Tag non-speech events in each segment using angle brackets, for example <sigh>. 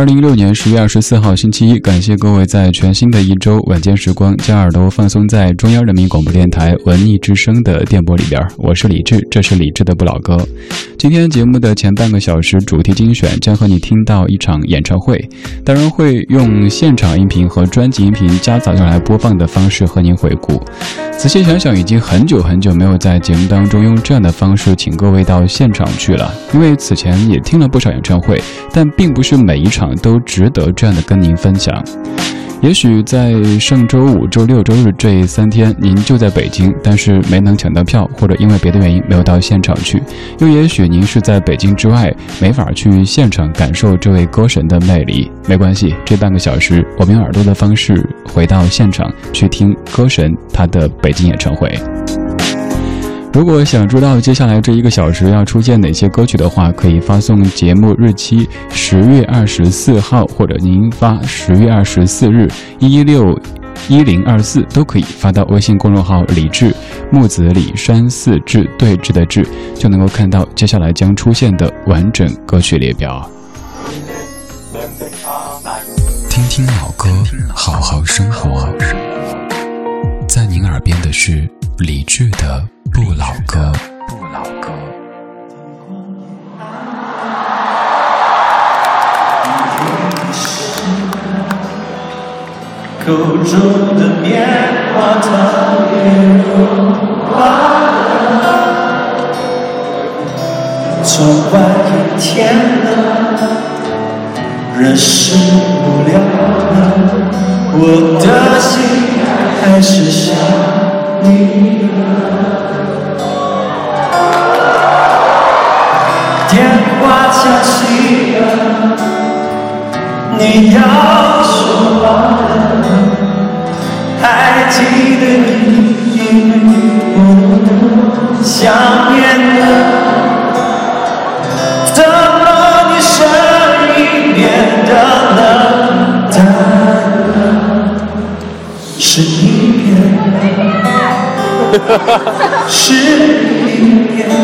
二零一六年十月二十四号星期一，感谢各位在全新的一周晚间时光将耳朵放松在中央人民广播电台文艺之声的电波里边。我是李志，这是李志的不老歌。今天节目的前半个小时主题精选将和你听到一场演唱会，当然会用现场音频和专辑音频加杂用来播放的方式和您回顾。仔细想想，已经很久很久没有在节目当中用这样的方式请各位到现场去了，因为此前也听了不少演唱会，但并不是每一场。都值得这样的跟您分享。也许在上周五、周六、周日这三天，您就在北京，但是没能抢到票，或者因为别的原因没有到现场去；又也许您是在北京之外，没法去现场感受这位歌神的魅力。没关系，这半个小时，我们用耳朵的方式回到现场去听歌神他的北京演唱会。如果想知道接下来这一个小时要出现哪些歌曲的话，可以发送节目日期十月二十四号，或者您发十月二十四日一六一零二四都可以发到微信公众号“李志木子李山寺志对峙的志”，就能够看到接下来将出现的完整歌曲列表。听听老歌，好好生活。在您耳边的是李志的。不老歌，不老歌。口中的棉花糖也融化了，窗外阴天了，人是无聊了，我的心还是想。电话响起了，你要说话了，还记得你因为我想念了，怎么你声音变得 <laughs> 是你变了。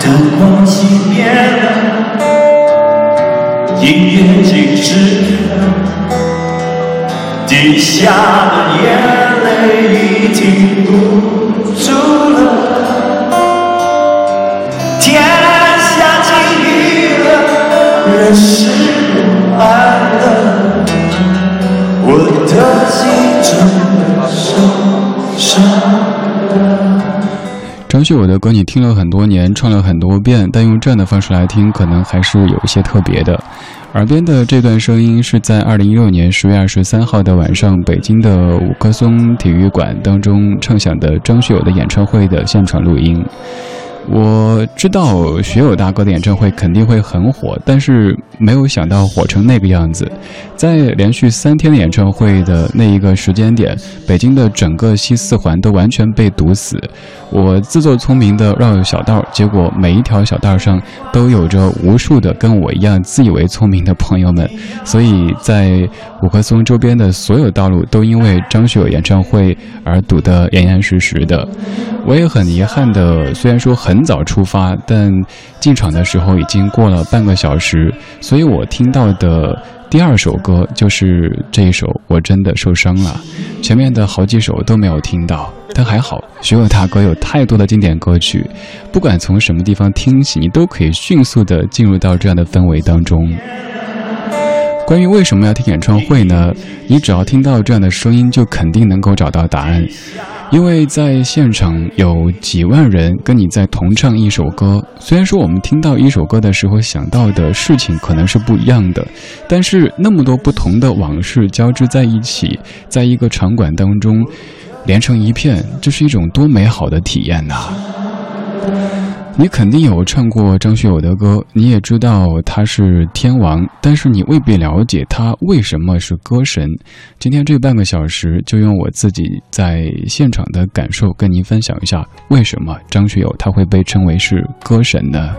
灯光熄灭了，音乐静止了，滴下的眼泪已经不张学友的歌你听了很多年，唱了很多遍，但用这样的方式来听，可能还是有一些特别的。耳边的这段声音是在二零一六年十月二十三号的晚上，北京的五棵松体育馆当中唱响的张学友的演唱会的现场录音。我知道学友大哥的演唱会肯定会很火，但是没有想到火成那个样子。在连续三天的演唱会的那一个时间点，北京的整个西四环都完全被堵死。我自作聪明的绕小道，结果每一条小道上都有着无数的跟我一样自以为聪明的朋友们，所以在五棵松周边的所有道路都因为张学友演唱会而堵得严严实实的。我也很遗憾的，虽然说很。很早出发，但进场的时候已经过了半个小时，所以我听到的第二首歌就是这一首。我真的受伤了，前面的好几首都没有听到，但还好，学友大哥有太多的经典歌曲，不管从什么地方听起，你都可以迅速的进入到这样的氛围当中。关于为什么要听演唱会呢？你只要听到这样的声音，就肯定能够找到答案。因为在现场有几万人跟你在同唱一首歌，虽然说我们听到一首歌的时候想到的事情可能是不一样的，但是那么多不同的往事交织在一起，在一个场馆当中连成一片，这是一种多美好的体验呐！你肯定有唱过张学友的歌，你也知道他是天王，但是你未必了解他为什么是歌神。今天这半个小时，就用我自己在现场的感受跟您分享一下，为什么张学友他会被称为是歌神呢？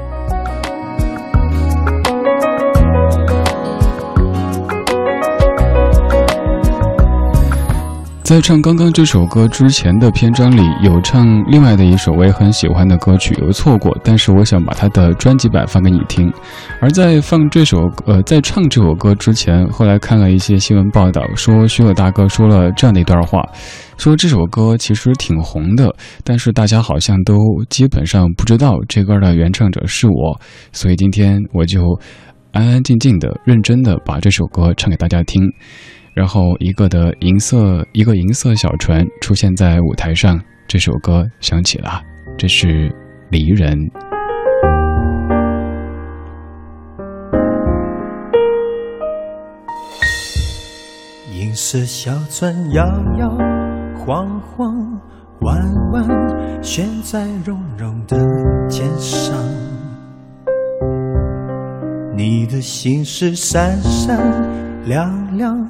在唱刚刚这首歌之前的篇章里，有唱另外的一首我也很喜欢的歌曲，有错过，但是我想把它的专辑版放给你听。而在放这首呃，在唱这首歌之前，后来看了一些新闻报道，说徐乐大哥说了这样的一段话，说这首歌其实挺红的，但是大家好像都基本上不知道这歌的原唱者是我，所以今天我就安安静静的、认真的把这首歌唱给大家听。然后，一个的银色，一个银色小船出现在舞台上，这首歌响起了，这是《离人》。银色小船摇摇晃晃，弯弯悬在绒绒的肩上，你的心事闪闪亮亮。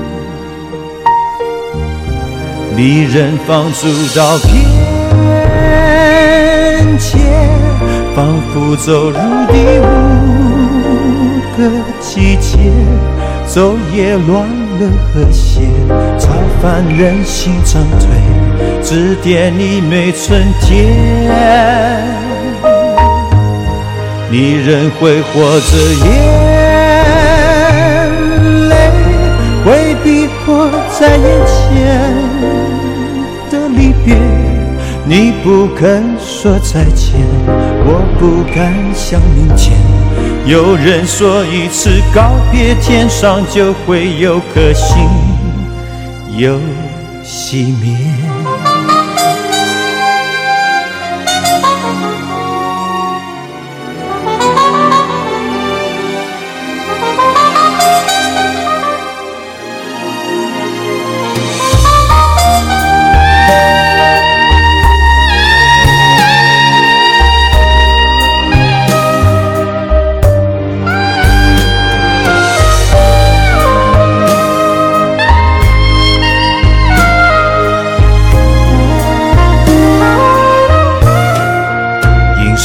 离人放逐到边界，仿佛走入第五个季节，昼夜乱了和谐，超凡人心长退，指点你没春天。离人挥霍着眼泪，会逼迫在眼前。你不肯说再见，我不敢想明天。有人说一次告别，天上就会有颗星又熄灭。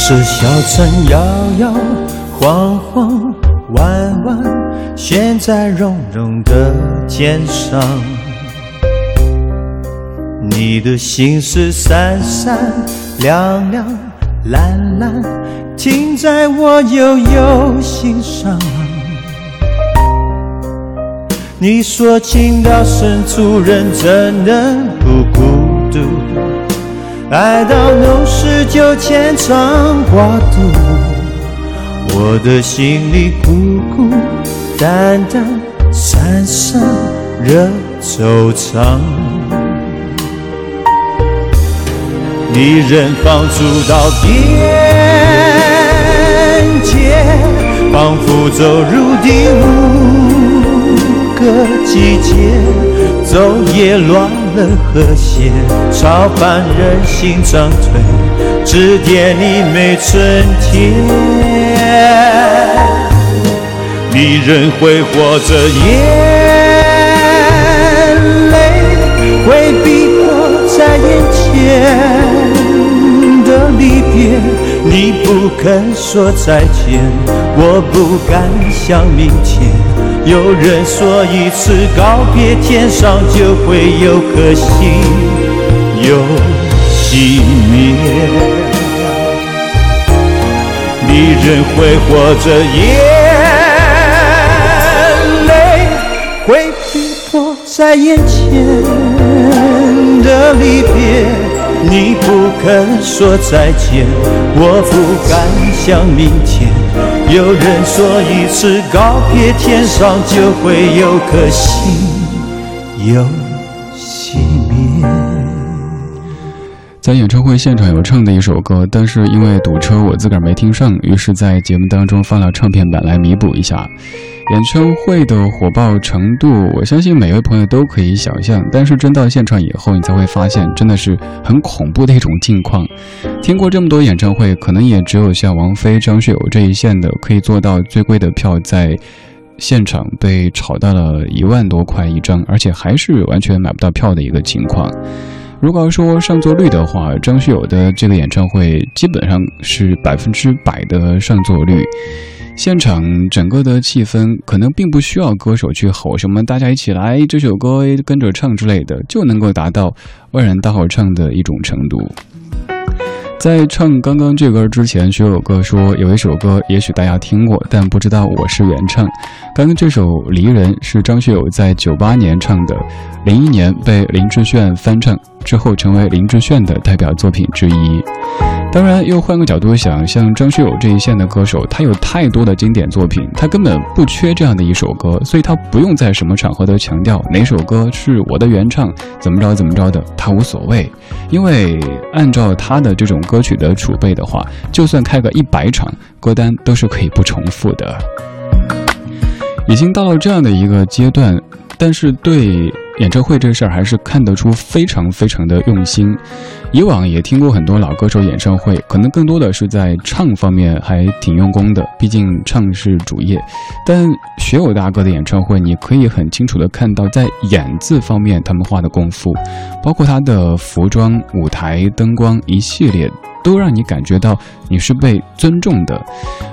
这小船摇摇晃晃，弯弯悬在绒绒的肩上。你的心事闪闪亮亮蓝蓝，停在我悠悠心上。你说情到深处人怎能不？爱到浓时就牵肠挂肚，我的心里孤孤单单，散散惹惆怅。离人放逐到边界，仿佛走入第五个季节。昼夜乱了和谐，超凡人心长退，指点你没春天。离人挥霍着眼泪，会逼迫在眼前离别。你不肯说再见，我不敢想明天。有人说，一次告别，天上就会有颗星又熄灭。离人挥霍着眼泪，会逼迫在眼前的离别。你不肯说再见，我不敢想明天。有人说，一次告别，天上就会有颗星又熄灭。在演唱会现场有唱的一首歌，但是因为堵车，我自个儿没听上，于是，在节目当中放了唱片版来弥补一下。演唱会的火爆程度，我相信每位朋友都可以想象。但是真到现场以后，你才会发现，真的是很恐怖的一种境况。听过这么多演唱会，可能也只有像王菲、张学友这一线的，可以做到最贵的票在现场被炒到了一万多块一张，而且还是完全买不到票的一个情况。如果要说上座率的话，张学友的这个演唱会基本上是百分之百的上座率。现场整个的气氛可能并不需要歌手去吼什么“大家一起来这首歌跟着唱”之类的，就能够达到万人大合唱的一种程度。在唱刚刚这歌之前，学友哥说有一首歌，也许大家听过，但不知道我是原唱。刚刚这首《离人》是张学友在九八年唱的，零一年被林志炫翻唱之后，成为林志炫的代表作品之一。当然，又换个角度想，像张学友这一线的歌手，他有太多的经典作品，他根本不缺这样的一首歌，所以他不用在什么场合都强调哪首歌是我的原唱，怎么着怎么着的，他无所谓，因为按照他的这种歌曲的储备的话，就算开个一百场歌单都是可以不重复的。已经到了这样的一个阶段，但是对。演唱会这事儿还是看得出非常非常的用心。以往也听过很多老歌手演唱会，可能更多的是在唱方面还挺用功的，毕竟唱是主业。但学友大哥的演唱会，你可以很清楚的看到，在演字方面他们花的功夫，包括他的服装、舞台、灯光一系列，都让你感觉到你是被尊重的。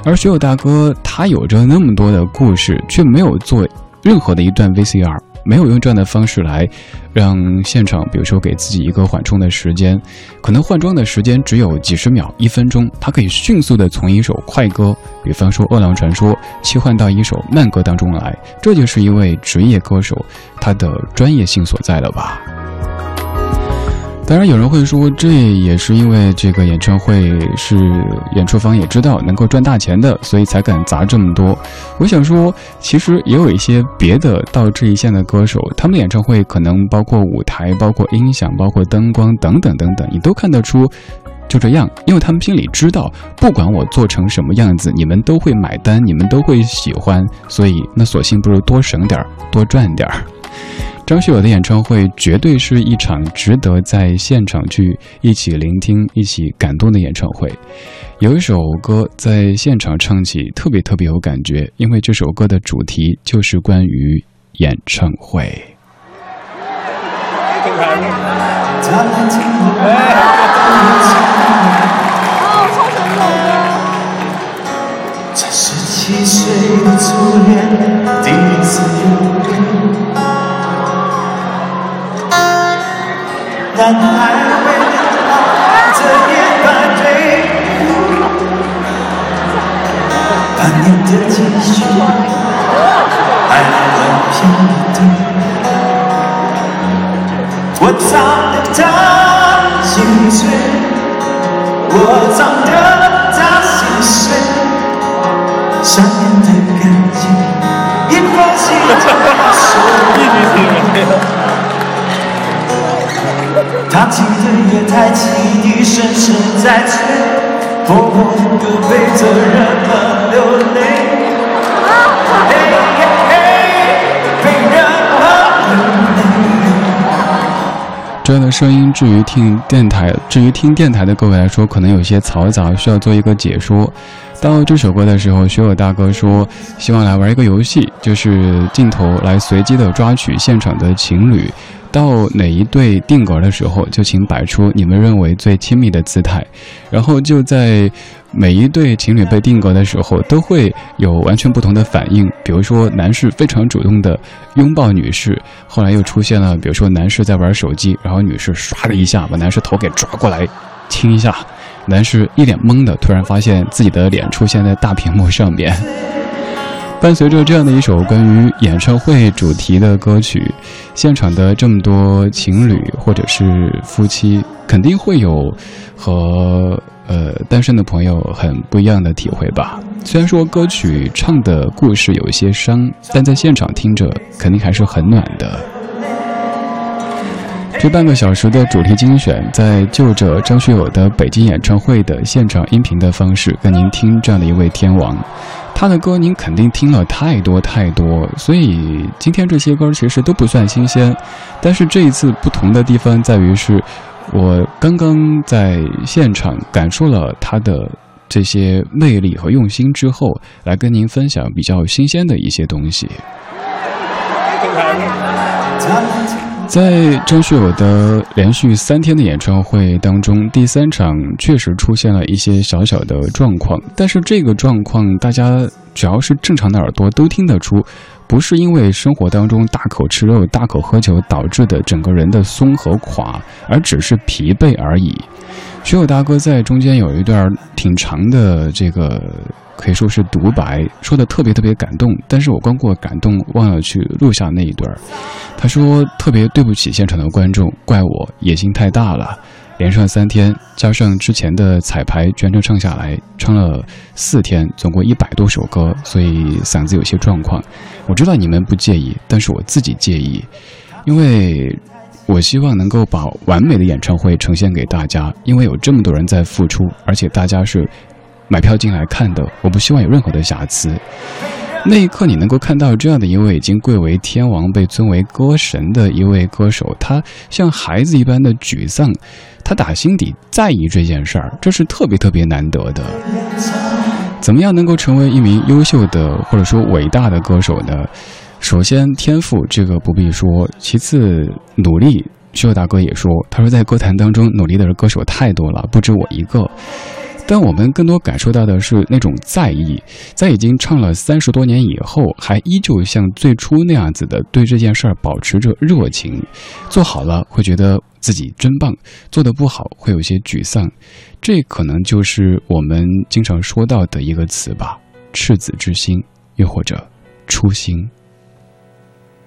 而学友大哥他有着那么多的故事，却没有做任何的一段 VCR。没有用这样的方式来让现场，比如说给自己一个缓冲的时间，可能换装的时间只有几十秒、一分钟，他可以迅速的从一首快歌，比方说《饿狼传说》，切换到一首慢歌当中来。这就是一位职业歌手他的专业性所在了吧。当然，有人会说，这也是因为这个演唱会是演出方也知道能够赚大钱的，所以才敢砸这么多。我想说，其实也有一些别的到这一线的歌手，他们演唱会可能包括舞台、包括音响、包括灯光等等等等，你都看得出就这样，因为他们心里知道，不管我做成什么样子，你们都会买单，你们都会喜欢，所以那索性不如多省点儿，多赚点儿。张学友的演唱会绝对是一场值得在现场去一起聆听、一起感动的演唱会。有一首歌在现场唱起特别特别有感觉，因为这首歌的主题就是关于演唱会。这十七岁的初恋，第一次男孩为了这年半醉，半年的积蓄，还很便宜。我藏得他心碎，我藏得他心碎，想念的感情，一放心就收。<laughs> 他听的也太轻低声声在催，默默的陪着人流泪。嘿嘿嘿，陪人们流泪。这样的声音，至于听电台，至于听电台的各位来说，可能有些嘈杂，需要做一个解说。到这首歌的时候，学友大哥说，希望来玩一个游戏，就是镜头来随机的抓取现场的情侣。到哪一对定格的时候，就请摆出你们认为最亲密的姿态，然后就在每一对情侣被定格的时候，都会有完全不同的反应。比如说，男士非常主动的拥抱女士，后来又出现了，比如说男士在玩手机，然后女士唰的一下把男士头给抓过来亲一下，男士一脸懵的，突然发现自己的脸出现在大屏幕上面。伴随着这样的一首关于演唱会主题的歌曲，现场的这么多情侣或者是夫妻，肯定会有和呃单身的朋友很不一样的体会吧。虽然说歌曲唱的故事有一些伤，但在现场听着肯定还是很暖的。这半个小时的主题精选，在就着张学友的北京演唱会的现场音频的方式，跟您听这样的一位天王。他的歌您肯定听了太多太多，所以今天这些歌其实都不算新鲜。但是这一次不同的地方在于是，我刚刚在现场感受了他的这些魅力和用心之后，来跟您分享比较新鲜的一些东西。<laughs> 在张学友的连续三天的演唱会当中，第三场确实出现了一些小小的状况，但是这个状况大家只要是正常的耳朵都听得出，不是因为生活当中大口吃肉、大口喝酒导致的整个人的松和垮，而只是疲惫而已。学友大哥在中间有一段挺长的这个。可以说是独白，说的特别特别感动，但是我光过感动忘了去录下那一段他说特别对不起现场的观众，怪我野心太大了。连上三天，加上之前的彩排，全程唱下来，唱了四天，总共一百多首歌，所以嗓子有些状况。我知道你们不介意，但是我自己介意，因为我希望能够把完美的演唱会呈现给大家，因为有这么多人在付出，而且大家是。买票进来看的，我不希望有任何的瑕疵。那一刻，你能够看到这样的一位已经贵为天王、被尊为歌神的一位歌手，他像孩子一般的沮丧，他打心底在意这件事儿，这是特别特别难得的。怎么样能够成为一名优秀的或者说伟大的歌手呢？首先，天赋这个不必说；其次，努力。秀大哥也说，他说在歌坛当中努力的歌手太多了，不止我一个。但我们更多感受到的是那种在意，在已经唱了三十多年以后，还依旧像最初那样子的对这件事儿保持着热情。做好了会觉得自己真棒，做得不好会有些沮丧。这可能就是我们经常说到的一个词吧：赤子之心，又或者初心。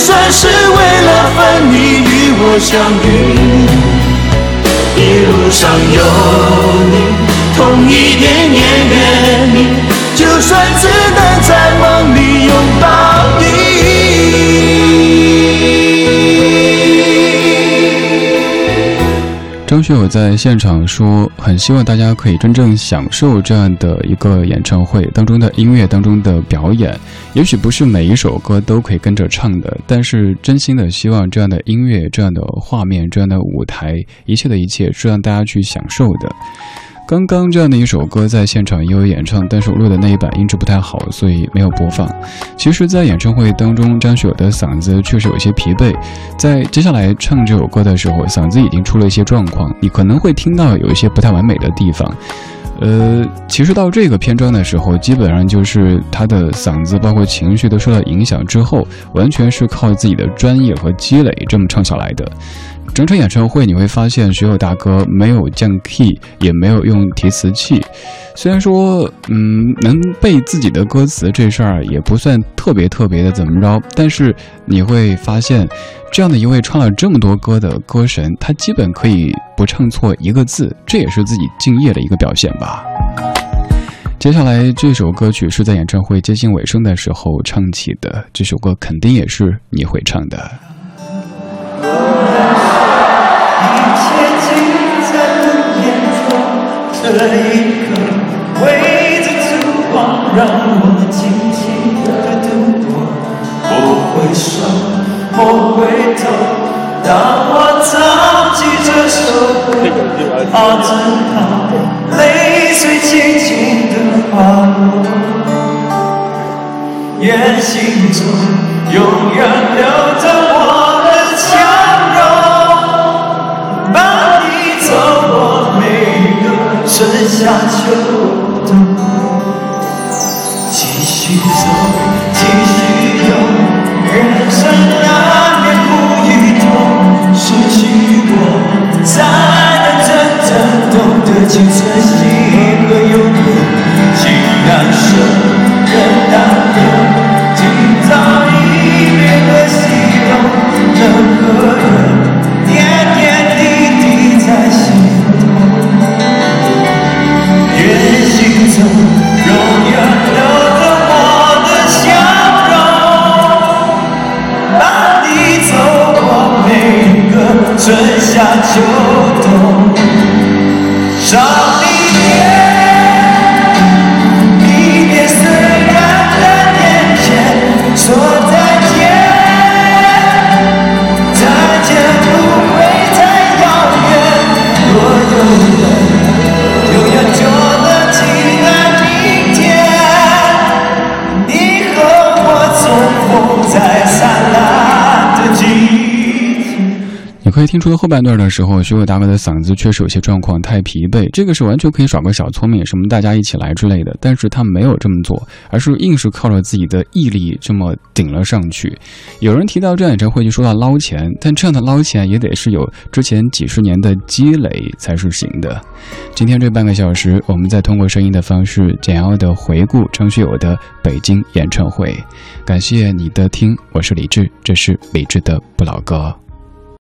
算是为了分离与我相遇。一路上有你，痛一点也愿意，就算只能在梦里拥抱你。张学友在现场说：“很希望大家可以真正享受这样的一个演唱会当中的音乐当中的表演。也许不是每一首歌都可以跟着唱的，但是真心的希望这样的音乐、这样的画面、这样的舞台，一切的一切是让大家去享受的。”刚刚这样的一首歌在现场也有演唱，但是我录的那一版音质不太好，所以没有播放。其实，在演唱会当中，张学友的嗓子确实有些疲惫，在接下来唱这首歌的时候，嗓子已经出了一些状况，你可能会听到有一些不太完美的地方。呃，其实到这个篇章的时候，基本上就是他的嗓子包括情绪都受到影响之后，完全是靠自己的专业和积累这么唱下来的。整场演唱会你会发现，学友大哥没有降 key，也没有用提词器。虽然说，嗯，能背自己的歌词这事儿也不算特别特别的怎么着，但是你会发现，这样的一位唱了这么多歌的歌神，他基本可以不唱错一个字，这也是自己敬业的一个表现吧。接下来这首歌曲是在演唱会接近尾声的时候唱起的，这首歌肯定也是你会唱的。这一刻，围着烛光，让我们静静的度过。不回首，不回头，当我唱起这首歌，啊，真好，泪水轻轻的滑落，愿心中永远留着我。夏秋以听出后半段的时候，学友大哥的嗓子确实有些状况，太疲惫。这个是完全可以耍个小聪明，什么大家一起来之类的。但是他没有这么做，而是硬是靠着自己的毅力这么顶了上去。有人提到这样演唱会就说到捞钱，但这样的捞钱也得是有之前几十年的积累才是行的。今天这半个小时，我们再通过声音的方式简要的回顾张学友的北京演唱会。感谢你的听，我是李志，这是李志的不老歌。